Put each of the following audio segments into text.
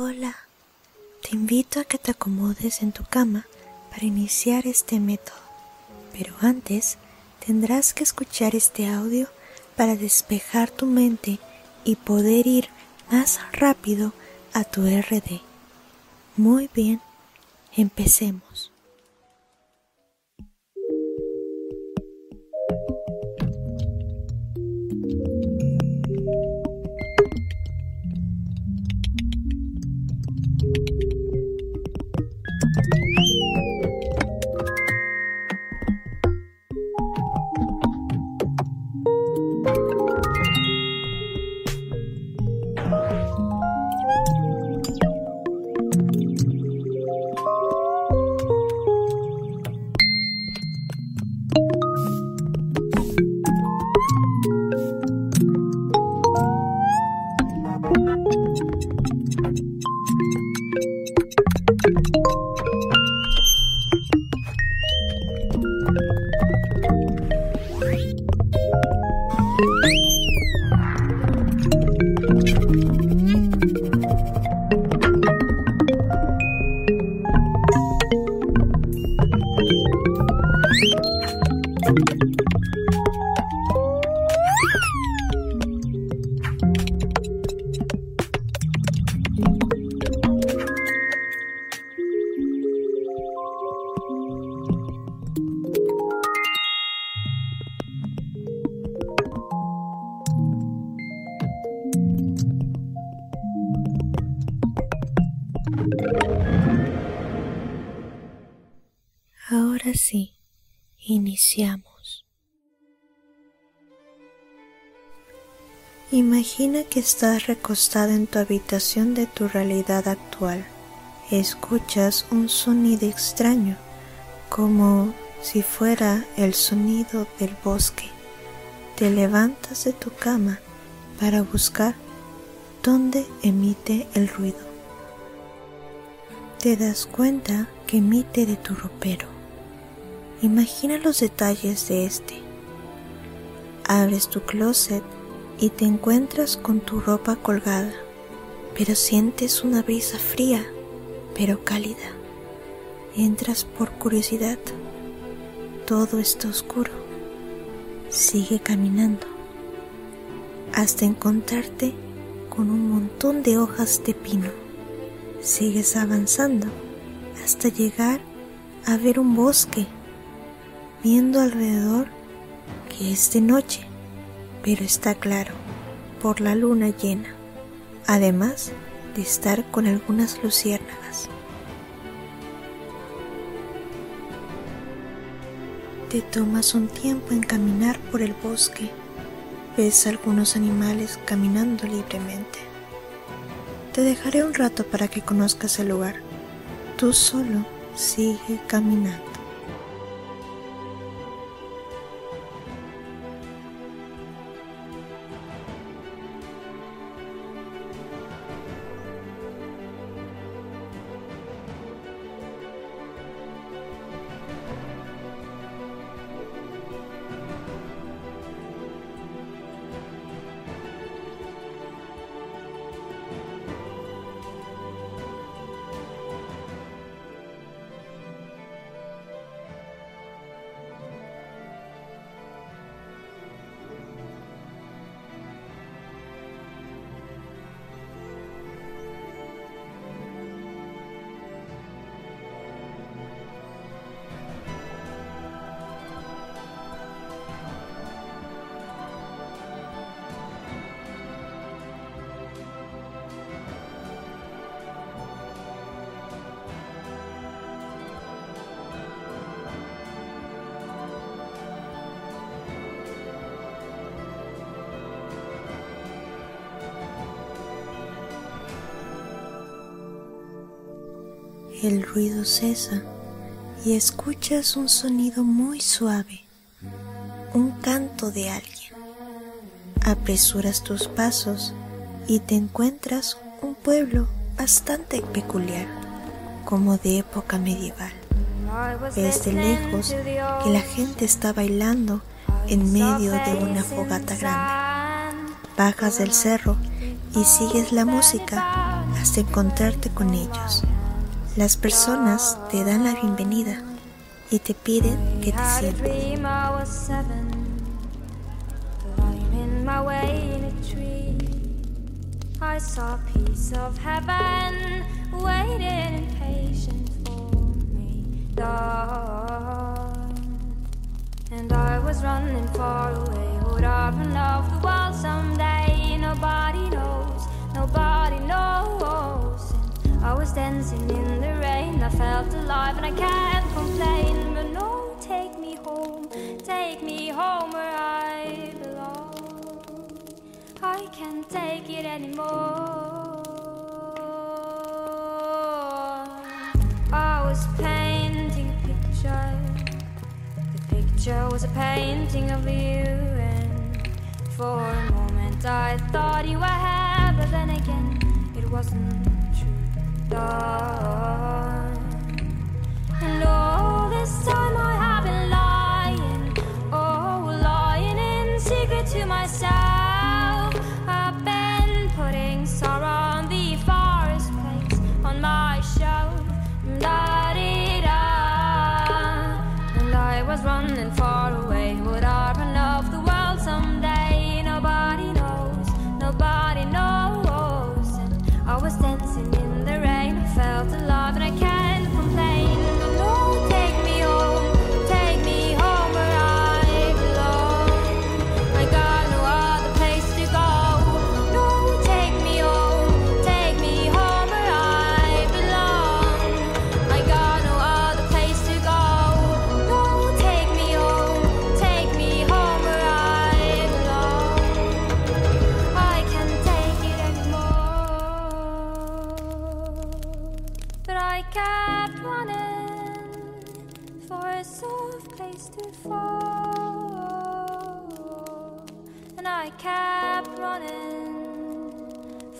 Hola, te invito a que te acomodes en tu cama para iniciar este método, pero antes tendrás que escuchar este audio para despejar tu mente y poder ir más rápido a tu RD. Muy bien, empecemos. Ahora sí, iniciamos. Imagina que estás recostada en tu habitación de tu realidad actual. Escuchas un sonido extraño, como si fuera el sonido del bosque. Te levantas de tu cama para buscar dónde emite el ruido. Te das cuenta que emite de tu ropero. Imagina los detalles de este. Abres tu closet y te encuentras con tu ropa colgada, pero sientes una brisa fría, pero cálida. Entras por curiosidad. Todo está oscuro. Sigue caminando hasta encontrarte con un montón de hojas de pino. Sigues avanzando hasta llegar a ver un bosque, viendo alrededor que es de noche pero está claro por la luna llena, además de estar con algunas luciérnagas. Te tomas un tiempo en caminar por el bosque, ves algunos animales caminando libremente. Te dejaré un rato para que conozcas el lugar. Tú solo sigue caminando. El ruido cesa y escuchas un sonido muy suave, un canto de alguien. Apresuras tus pasos y te encuentras un pueblo bastante peculiar, como de época medieval. Ves de lejos que la gente está bailando en medio de una fogata grande. Bajas del cerro y sigues la música hasta encontrarte con ellos. Las personas te dan la bienvenida y te piden que te sientas. I saw a piece of heaven waiting impatient for me. And I was running far away. Would I run off the world someday? Nobody knows, nobody knows. I was dancing in the rain. I felt alive and I can't complain. But no, take me home, take me home where I belong. I can't take it anymore. I was painting a picture. The picture was a painting of you, and for a moment I thought you were here, but then again it wasn't true. And all this time I have been lying,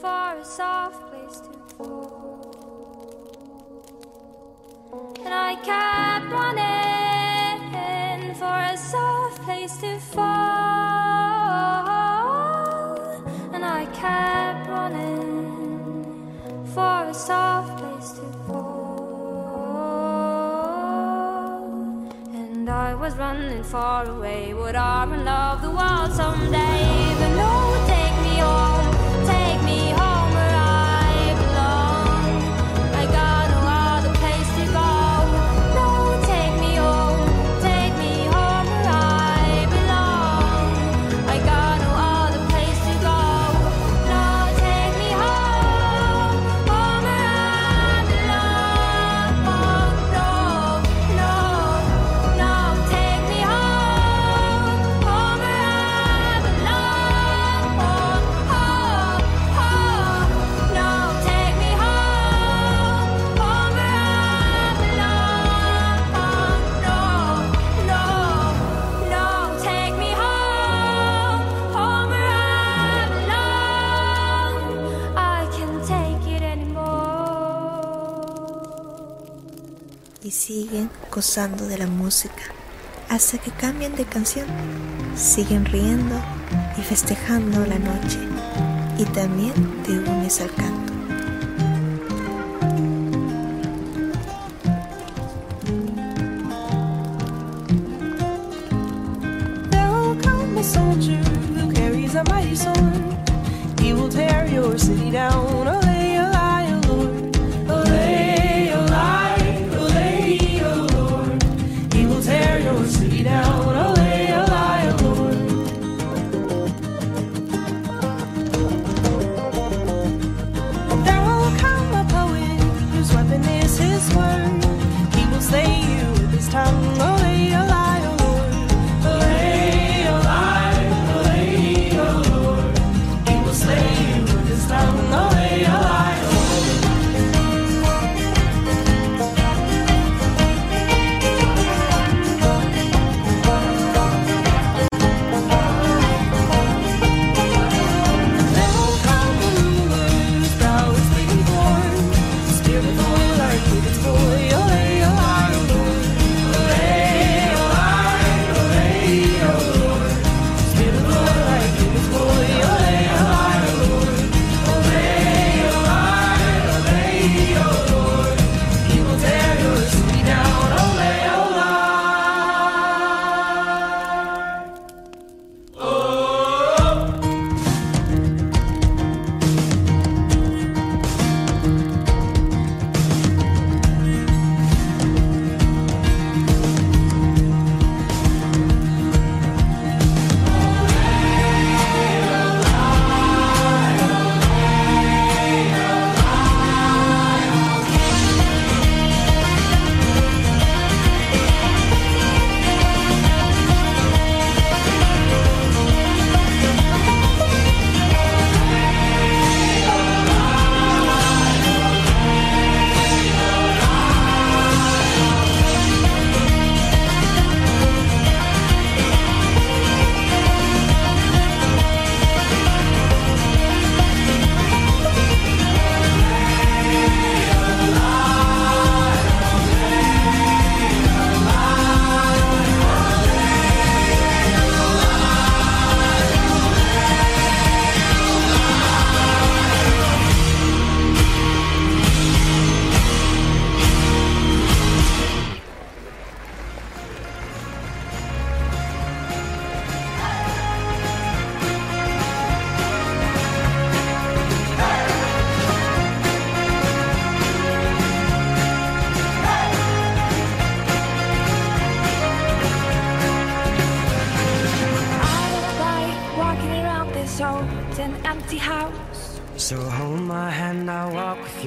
for a soft place to fall. And I kept running for a soft place to fall. And I kept running for a soft place to fall. And I was running far away. Would I run love the world someday? De la música hasta que cambian de canción. Siguen riendo y festejando la noche y también te unes al canto.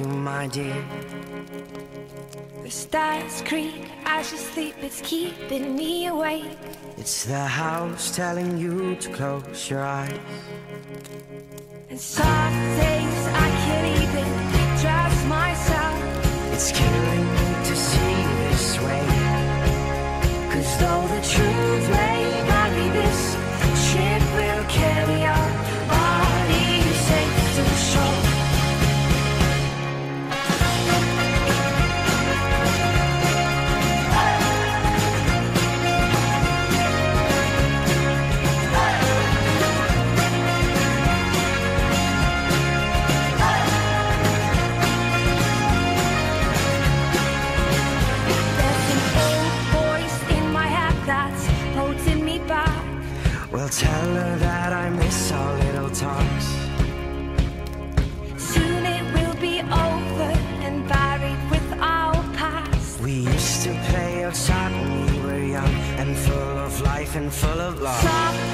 You, my dear. The stars creak as you sleep, it's keeping me awake. It's the house telling you to close your eyes. And some days I can't even trust myself. It's killing me to see this way. Cause though the truth may tell her that I miss our little talks. Soon it will be over and buried with our past. We used to play outside when we were young and full of life and full of love. Some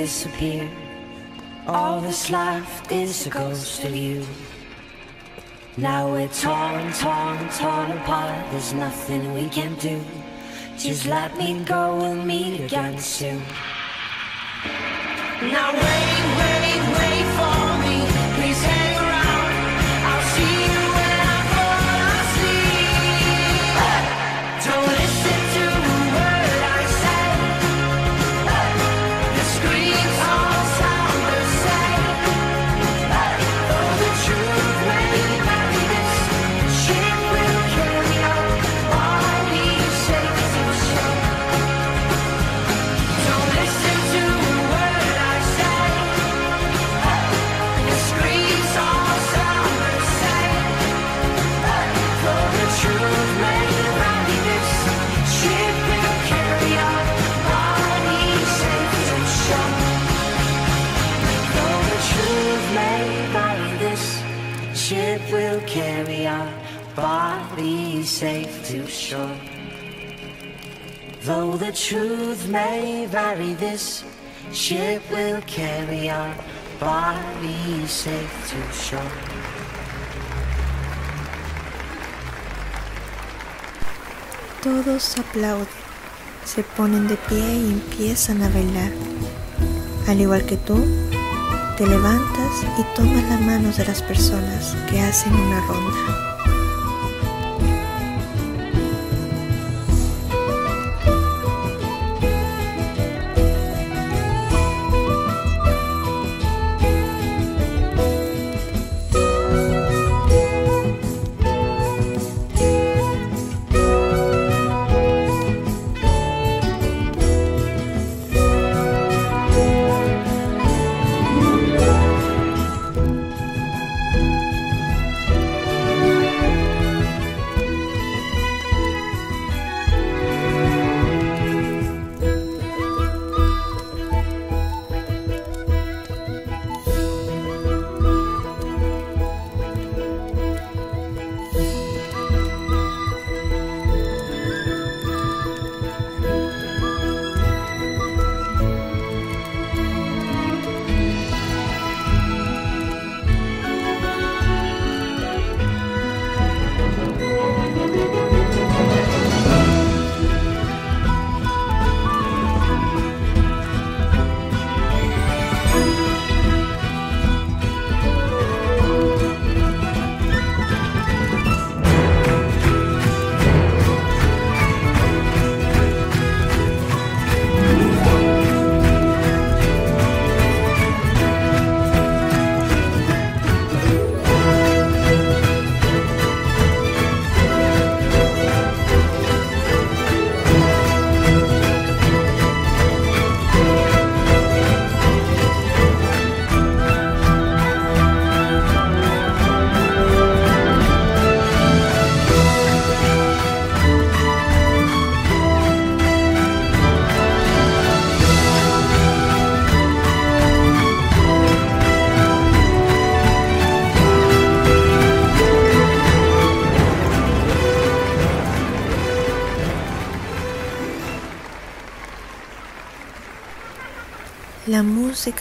disappear. All that's left is a ghost of you. Now we're torn, torn, torn apart. There's nothing we can do. Just let me go, we'll meet again soon. Now wait, Todos aplauden, se ponen de pie y empiezan a bailar. Al igual que tú, te levantas y tomas las manos de las personas que hacen una ronda.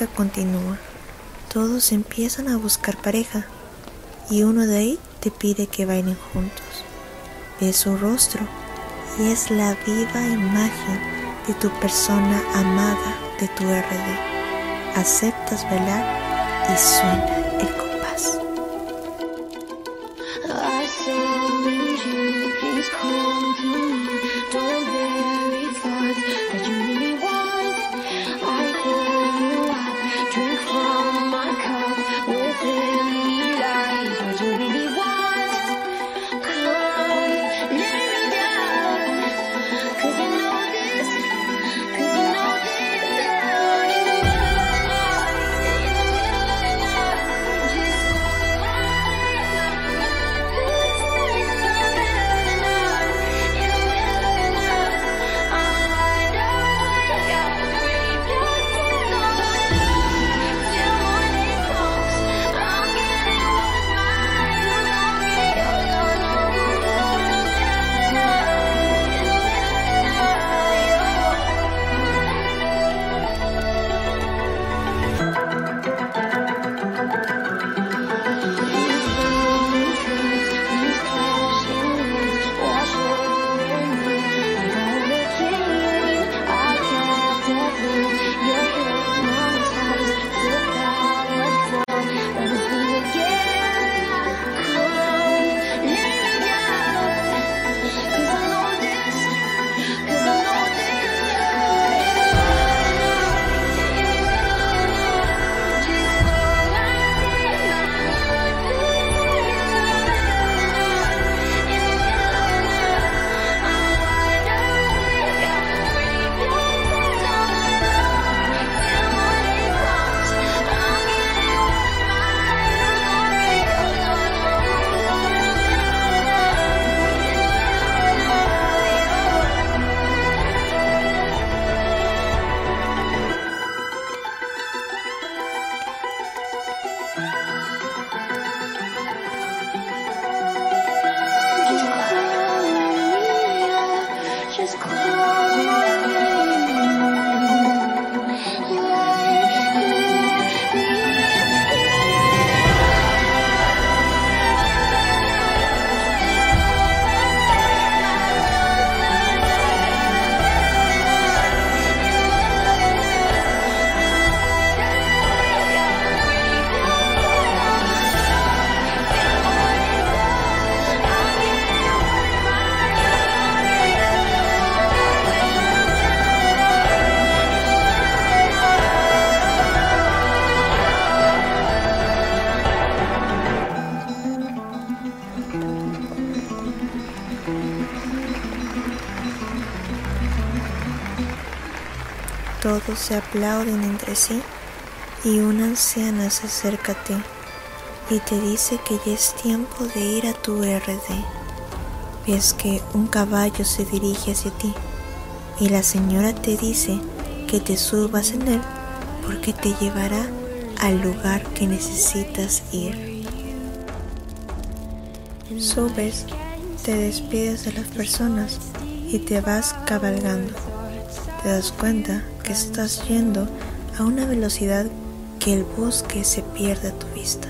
Continúa. Todos empiezan a buscar pareja y uno de ahí te pide que bailen juntos. Ves su rostro y es la viva imagen de tu persona amada de tu RD. Aceptas bailar y suena el compás. Todos se aplauden entre sí y una anciana se acerca a ti y te dice que ya es tiempo de ir a tu RD. Ves que un caballo se dirige hacia ti y la señora te dice que te subas en él porque te llevará al lugar que necesitas ir. Subes, te despides de las personas y te vas cabalgando. Te das cuenta estás yendo a una velocidad que el bosque se pierde a tu vista.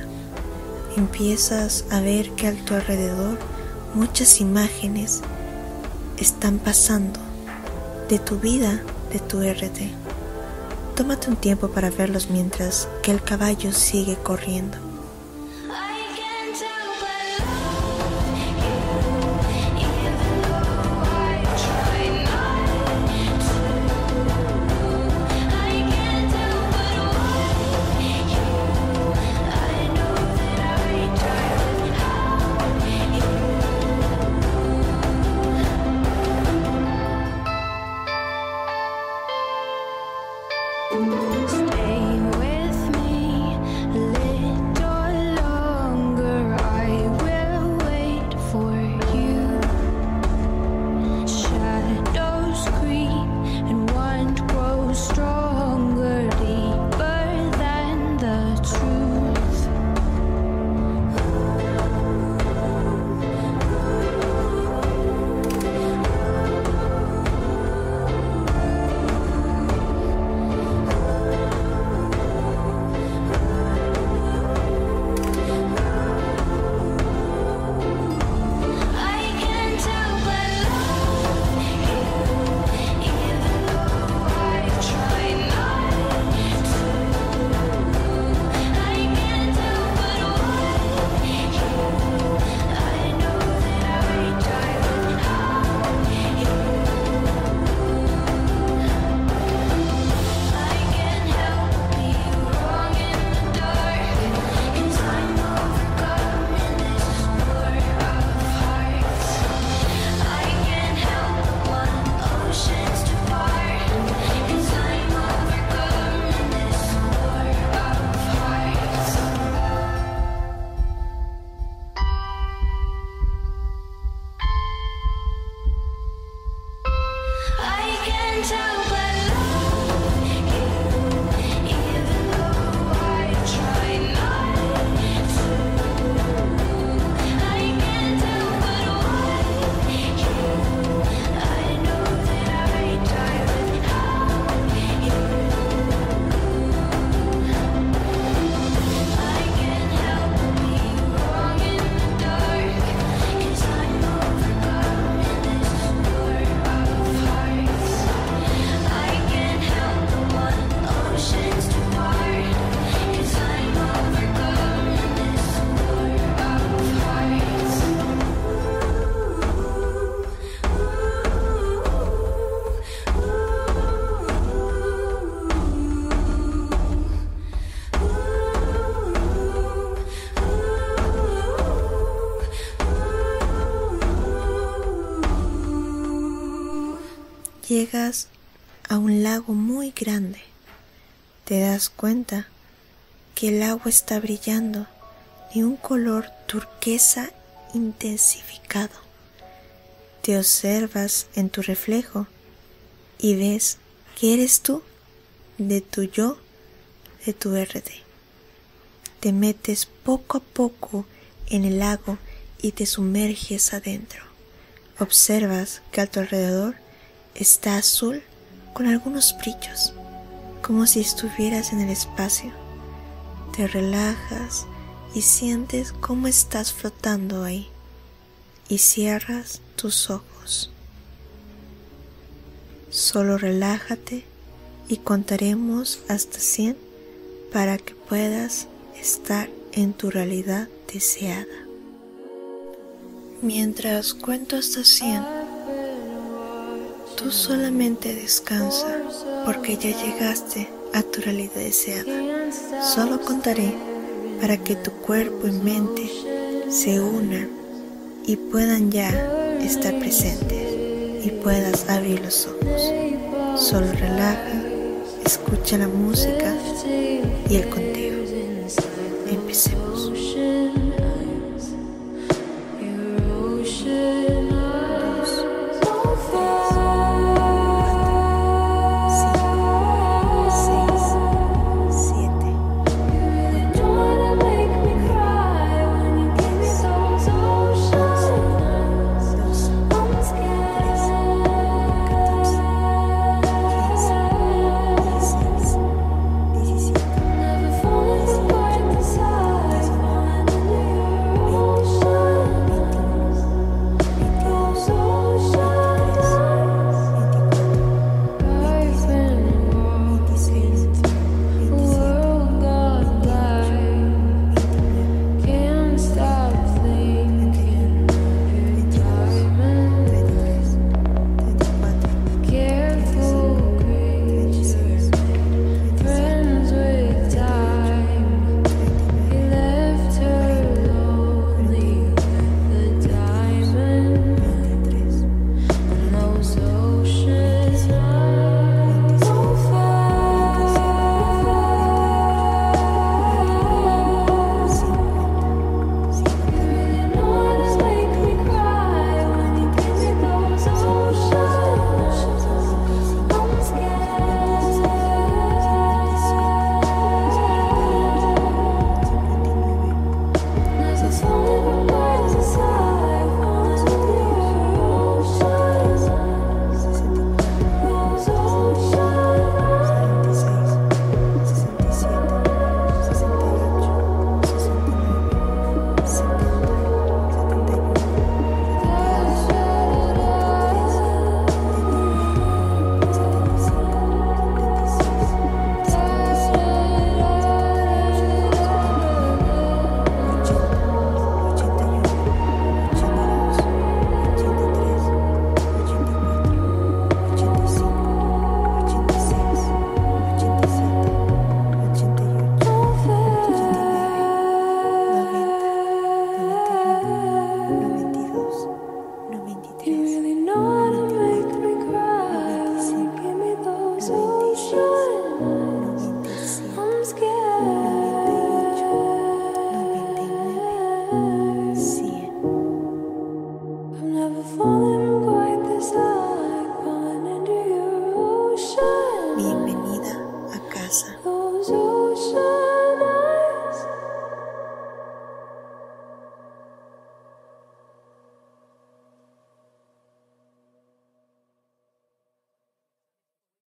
Empiezas a ver que a tu alrededor muchas imágenes están pasando de tu vida, de tu RD. Tómate un tiempo para verlos mientras que el caballo sigue corriendo. Llegas a un lago muy grande. Te das cuenta que el agua está brillando de un color turquesa intensificado. Te observas en tu reflejo y ves que eres tú, de tu yo, de tu RD. Te metes poco a poco en el lago y te sumerges adentro. Observas que a tu alrededor está azul con algunos brillos, como si estuvieras en el espacio. Te relajas y sientes cómo estás flotando ahí y cierras tus ojos. Solo relájate y contaremos hasta 100 para que puedas estar en tu realidad deseada. Mientras cuento hasta 100, tú solamente descansa porque ya llegaste a tu realidad deseada. Solo contaré para que tu cuerpo y mente se unan y puedan ya estar presentes y puedas abrir los ojos. Solo relaja, escucha la música y el conteo.